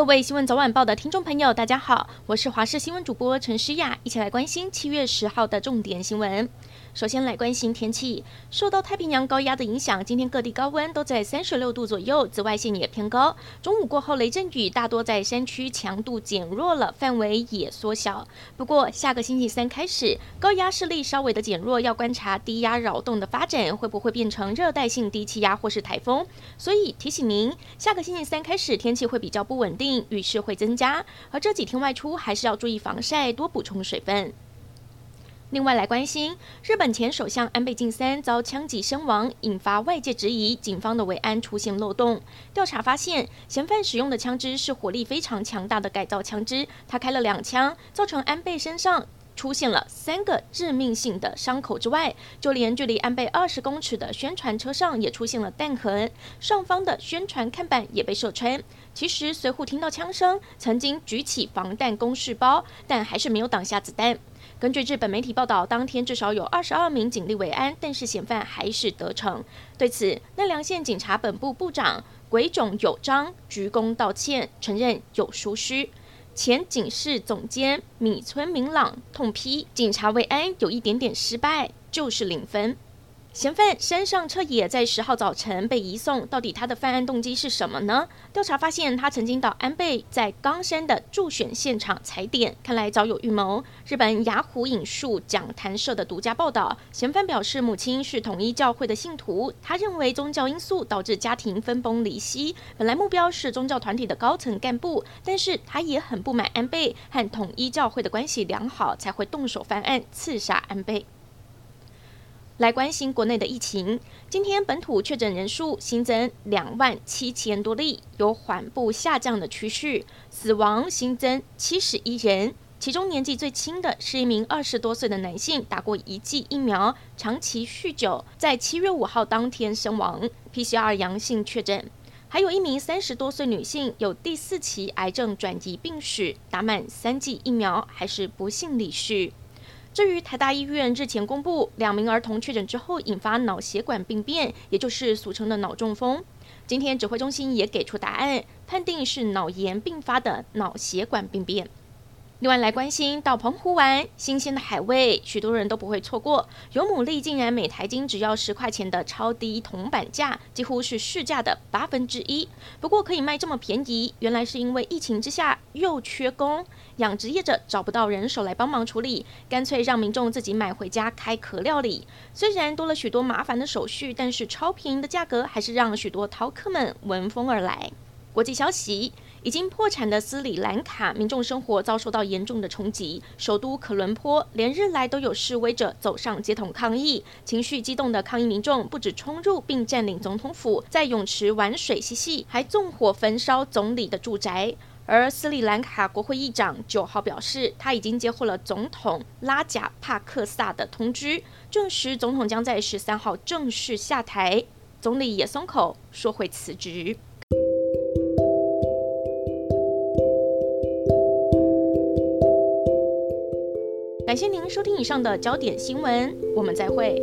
各位新闻早晚报的听众朋友，大家好，我是华视新闻主播陈诗雅，一起来关心七月十号的重点新闻。首先来关心天气，受到太平洋高压的影响，今天各地高温都在三十六度左右，紫外线也偏高。中午过后，雷阵雨大多在山区强度减弱了，范围也缩小。不过下个星期三开始，高压势力稍微的减弱，要观察低压扰动的发展会不会变成热带性低气压或是台风。所以提醒您，下个星期三开始天气会比较不稳定，雨势会增加，而这几天外出还是要注意防晒，多补充水分。另外来关心，日本前首相安倍晋三遭枪击身亡，引发外界质疑警方的维安出现漏洞。调查发现，嫌犯使用的枪支是火力非常强大的改造枪支，他开了两枪，造成安倍身上出现了三个致命性的伤口之外，就连距离安倍二十公尺的宣传车上也出现了弹痕，上方的宣传看板也被射穿。其实随扈听到枪声，曾经举起防弹公事包，但还是没有挡下子弹。根据日本媒体报道，当天至少有二十二名警力为安，但是嫌犯还是得逞。对此，奈良县警察本部部长鬼冢有章鞠躬道歉，承认有疏失。前警视总监米村明朗痛批警察维安有一点点失败，就是零分。嫌犯山上彻也在十号早晨被移送，到底他的犯案动机是什么呢？调查发现，他曾经到安倍在冈山的助选现场踩点，看来早有预谋。日本雅虎引述讲谈社的独家报道，嫌犯表示母亲是统一教会的信徒，他认为宗教因素导致家庭分崩离析，本来目标是宗教团体的高层干部，但是他也很不满安倍和统一教会的关系良好，才会动手犯案刺杀安倍。来关心国内的疫情，今天本土确诊人数新增两万七千多例，有缓步下降的趋势。死亡新增七十一人，其中年纪最轻的是一名二十多岁的男性，打过一剂疫苗，长期酗酒，在七月五号当天身亡，PCR 阳性确诊。还有一名三十多岁女性，有第四期癌症转移病史，打满三剂疫苗，还是不幸离世。至于台大医院日前公布两名儿童确诊之后引发脑血管病变，也就是俗称的脑中风。今天指挥中心也给出答案，判定是脑炎并发的脑血管病变。另外来关心到澎湖玩新鲜的海味，许多人都不会错过。有牡蛎竟然每台斤只要十块钱的超低铜板价，几乎是市价的八分之一。不过可以卖这么便宜，原来是因为疫情之下又缺工，养殖业者找不到人手来帮忙处理，干脆让民众自己买回家开壳料理。虽然多了许多麻烦的手续，但是超便宜的价格还是让许多饕客们闻风而来。国际消息。已经破产的斯里兰卡民众生活遭受到严重的冲击，首都可伦坡连日来都有示威者走上街头抗议，情绪激动的抗议民众不止冲入并占领总统府，在泳池玩水嬉戏，还纵火焚烧总理的住宅。而斯里兰卡国会议长九号表示，他已经接获了总统拉贾帕克萨的通知，证实总统将在十三号正式下台，总理也松口说会辞职。感谢您收听以上的焦点新闻，我们再会。